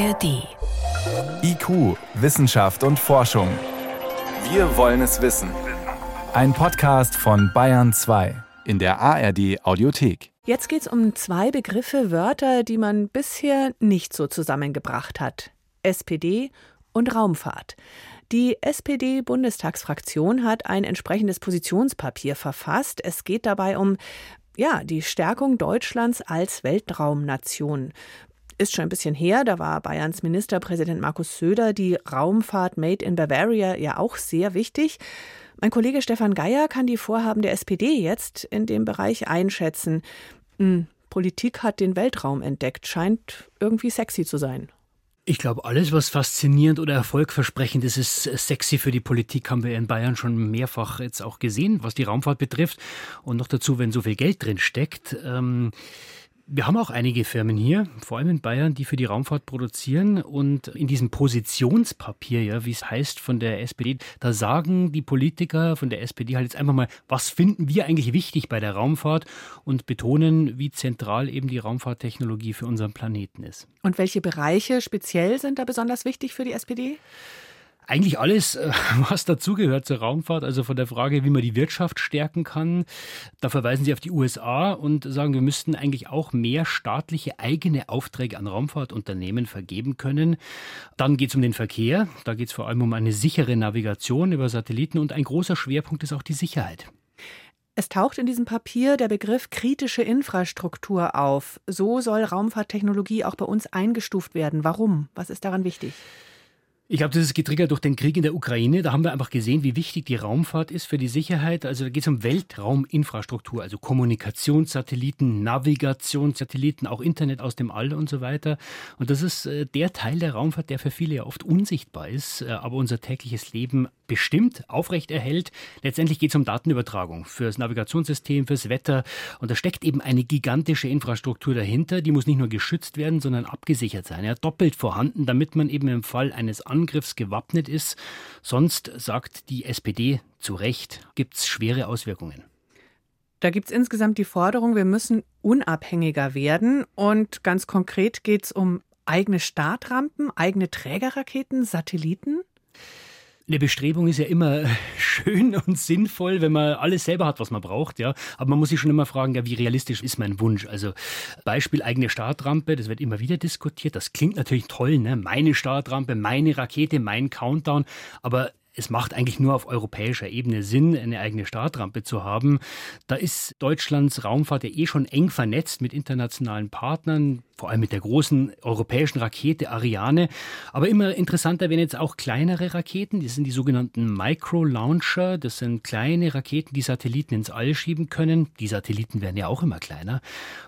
ARD. IQ, Wissenschaft und Forschung. Wir wollen es wissen. Ein Podcast von Bayern 2 in der ARD Audiothek. Jetzt geht es um zwei Begriffe, Wörter, die man bisher nicht so zusammengebracht hat. SPD und Raumfahrt. Die SPD-Bundestagsfraktion hat ein entsprechendes Positionspapier verfasst. Es geht dabei um ja, die Stärkung Deutschlands als Weltraumnation. Ist schon ein bisschen her, da war Bayerns Ministerpräsident Markus Söder die Raumfahrt Made in Bavaria ja auch sehr wichtig. Mein Kollege Stefan Geier kann die Vorhaben der SPD jetzt in dem Bereich einschätzen. Hm, Politik hat den Weltraum entdeckt, scheint irgendwie sexy zu sein. Ich glaube, alles, was faszinierend oder erfolgversprechend ist, ist sexy für die Politik, haben wir in Bayern schon mehrfach jetzt auch gesehen, was die Raumfahrt betrifft. Und noch dazu, wenn so viel Geld drin steckt. Ähm wir haben auch einige Firmen hier, vor allem in Bayern, die für die Raumfahrt produzieren. Und in diesem Positionspapier, ja, wie es heißt von der SPD, da sagen die Politiker von der SPD halt jetzt einfach mal, was finden wir eigentlich wichtig bei der Raumfahrt und betonen, wie zentral eben die Raumfahrttechnologie für unseren Planeten ist. Und welche Bereiche speziell sind da besonders wichtig für die SPD? Eigentlich alles, äh, was dazugehört zur Raumfahrt, also von der Frage, wie man die Wirtschaft stärken kann. Da verweisen Sie auf die USA und sagen, wir müssten eigentlich auch mehr staatliche eigene Aufträge an Raumfahrtunternehmen vergeben können. Dann geht es um den Verkehr. Da geht es vor allem um eine sichere Navigation über Satelliten und ein großer Schwerpunkt ist auch die Sicherheit. Es taucht in diesem Papier der Begriff kritische Infrastruktur auf. So soll Raumfahrttechnologie auch bei uns eingestuft werden. Warum? Was ist daran wichtig? Ich glaube, das ist getriggert durch den Krieg in der Ukraine. Da haben wir einfach gesehen, wie wichtig die Raumfahrt ist für die Sicherheit. Also da geht es um Weltrauminfrastruktur, also Kommunikationssatelliten, Navigationssatelliten, auch Internet aus dem All und so weiter. Und das ist äh, der Teil der Raumfahrt, der für viele ja oft unsichtbar ist, äh, aber unser tägliches Leben bestimmt, aufrechterhält. Letztendlich geht es um Datenübertragung fürs Navigationssystem, fürs Wetter. Und da steckt eben eine gigantische Infrastruktur dahinter. Die muss nicht nur geschützt werden, sondern abgesichert sein. Ja, doppelt vorhanden, damit man eben im Fall eines Angriffs gewappnet ist. Sonst, sagt die SPD zu Recht, gibt es schwere Auswirkungen. Da gibt es insgesamt die Forderung, wir müssen unabhängiger werden. Und ganz konkret geht es um eigene Startrampen, eigene Trägerraketen, Satelliten. Eine Bestrebung ist ja immer schön und sinnvoll, wenn man alles selber hat, was man braucht, ja. Aber man muss sich schon immer fragen, ja, wie realistisch ist mein Wunsch? Also Beispiel eigene Startrampe, das wird immer wieder diskutiert. Das klingt natürlich toll, ne? Meine Startrampe, meine Rakete, mein Countdown. Aber es macht eigentlich nur auf europäischer Ebene Sinn, eine eigene Startrampe zu haben. Da ist Deutschlands Raumfahrt ja eh schon eng vernetzt mit internationalen Partnern, vor allem mit der großen europäischen Rakete Ariane. Aber immer interessanter werden jetzt auch kleinere Raketen. Das sind die sogenannten Micro-Launcher. Das sind kleine Raketen, die Satelliten ins All schieben können. Die Satelliten werden ja auch immer kleiner.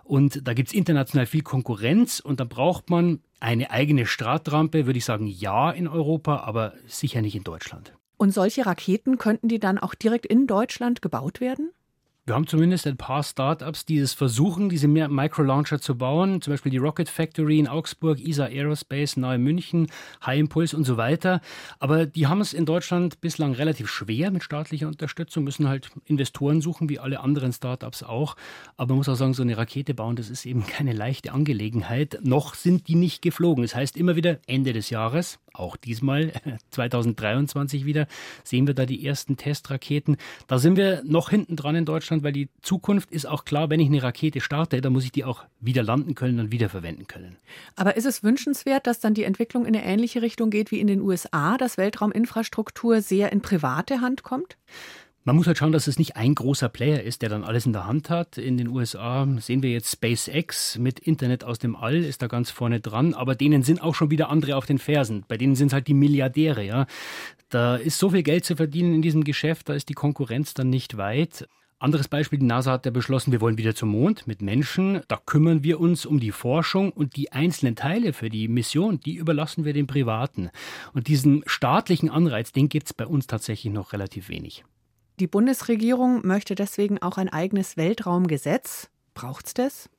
Und da gibt es international viel Konkurrenz und da braucht man eine eigene Startrampe, würde ich sagen, ja in Europa, aber sicher nicht in Deutschland. Und solche Raketen könnten die dann auch direkt in Deutschland gebaut werden? Wir haben zumindest ein paar Startups, die es versuchen, diese Micro-Launcher zu bauen. Zum Beispiel die Rocket Factory in Augsburg, ESA Aerospace nahe München, High Impulse und so weiter. Aber die haben es in Deutschland bislang relativ schwer mit staatlicher Unterstützung, müssen halt Investoren suchen, wie alle anderen Startups auch. Aber man muss auch sagen, so eine Rakete bauen, das ist eben keine leichte Angelegenheit. Noch sind die nicht geflogen. Das heißt immer wieder Ende des Jahres, auch diesmal 2023 wieder, sehen wir da die ersten Testraketen. Da sind wir noch hinten dran in Deutschland, weil die Zukunft ist auch klar, wenn ich eine Rakete starte, dann muss ich die auch wieder landen können und wiederverwenden können. Aber ist es wünschenswert, dass dann die Entwicklung in eine ähnliche Richtung geht wie in den USA, dass Weltrauminfrastruktur sehr in private Hand kommt? Man muss halt schauen, dass es nicht ein großer Player ist, der dann alles in der Hand hat. In den USA sehen wir jetzt SpaceX mit Internet aus dem All, ist da ganz vorne dran, aber denen sind auch schon wieder andere auf den Fersen. Bei denen sind es halt die Milliardäre, ja. Da ist so viel Geld zu verdienen in diesem Geschäft, da ist die Konkurrenz dann nicht weit. Anderes Beispiel, die NASA hat ja beschlossen, wir wollen wieder zum Mond mit Menschen. Da kümmern wir uns um die Forschung und die einzelnen Teile für die Mission, die überlassen wir den Privaten. Und diesen staatlichen Anreiz, den gibt es bei uns tatsächlich noch relativ wenig. Die Bundesregierung möchte deswegen auch ein eigenes Weltraumgesetz. Braucht's das?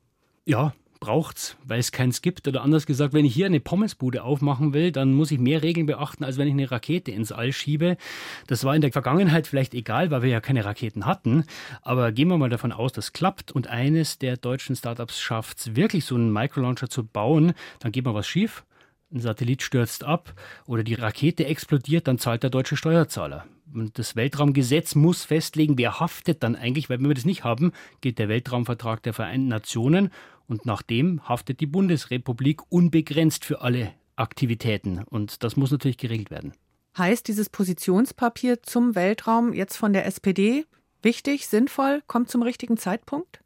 Ja, braucht's, weil es keins gibt. Oder anders gesagt, wenn ich hier eine Pommesbude aufmachen will, dann muss ich mehr Regeln beachten, als wenn ich eine Rakete ins All schiebe. Das war in der Vergangenheit vielleicht egal, weil wir ja keine Raketen hatten. Aber gehen wir mal davon aus, das klappt und eines der deutschen Startups schafft es wirklich, so einen Microlauncher zu bauen, dann geht mal was schief ein Satellit stürzt ab oder die Rakete explodiert, dann zahlt der deutsche Steuerzahler. Das Weltraumgesetz muss festlegen, wer haftet dann eigentlich, weil wenn wir das nicht haben, geht der Weltraumvertrag der Vereinten Nationen und nach dem haftet die Bundesrepublik unbegrenzt für alle Aktivitäten. Und das muss natürlich geregelt werden. Heißt dieses Positionspapier zum Weltraum jetzt von der SPD wichtig, sinnvoll, kommt zum richtigen Zeitpunkt?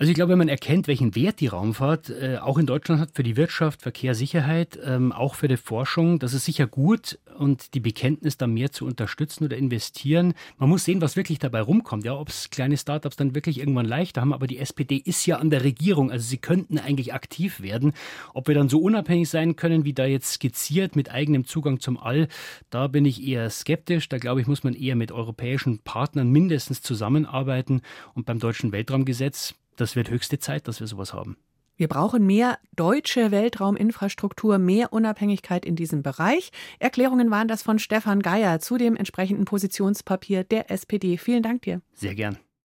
Also ich glaube, wenn man erkennt, welchen Wert die Raumfahrt äh, auch in Deutschland hat für die Wirtschaft, Verkehr, Sicherheit, ähm, auch für die Forschung, das ist sicher gut und die Bekenntnis da mehr zu unterstützen oder investieren. Man muss sehen, was wirklich dabei rumkommt. Ja, ob es kleine Startups dann wirklich irgendwann leichter haben, aber die SPD ist ja an der Regierung, also sie könnten eigentlich aktiv werden. Ob wir dann so unabhängig sein können, wie da jetzt skizziert mit eigenem Zugang zum All, da bin ich eher skeptisch. Da glaube ich, muss man eher mit europäischen Partnern mindestens zusammenarbeiten und beim deutschen Weltraumgesetz das wird höchste Zeit, dass wir sowas haben. Wir brauchen mehr deutsche Weltrauminfrastruktur, mehr Unabhängigkeit in diesem Bereich. Erklärungen waren das von Stefan Geier zu dem entsprechenden Positionspapier der SPD. Vielen Dank dir. Sehr gern.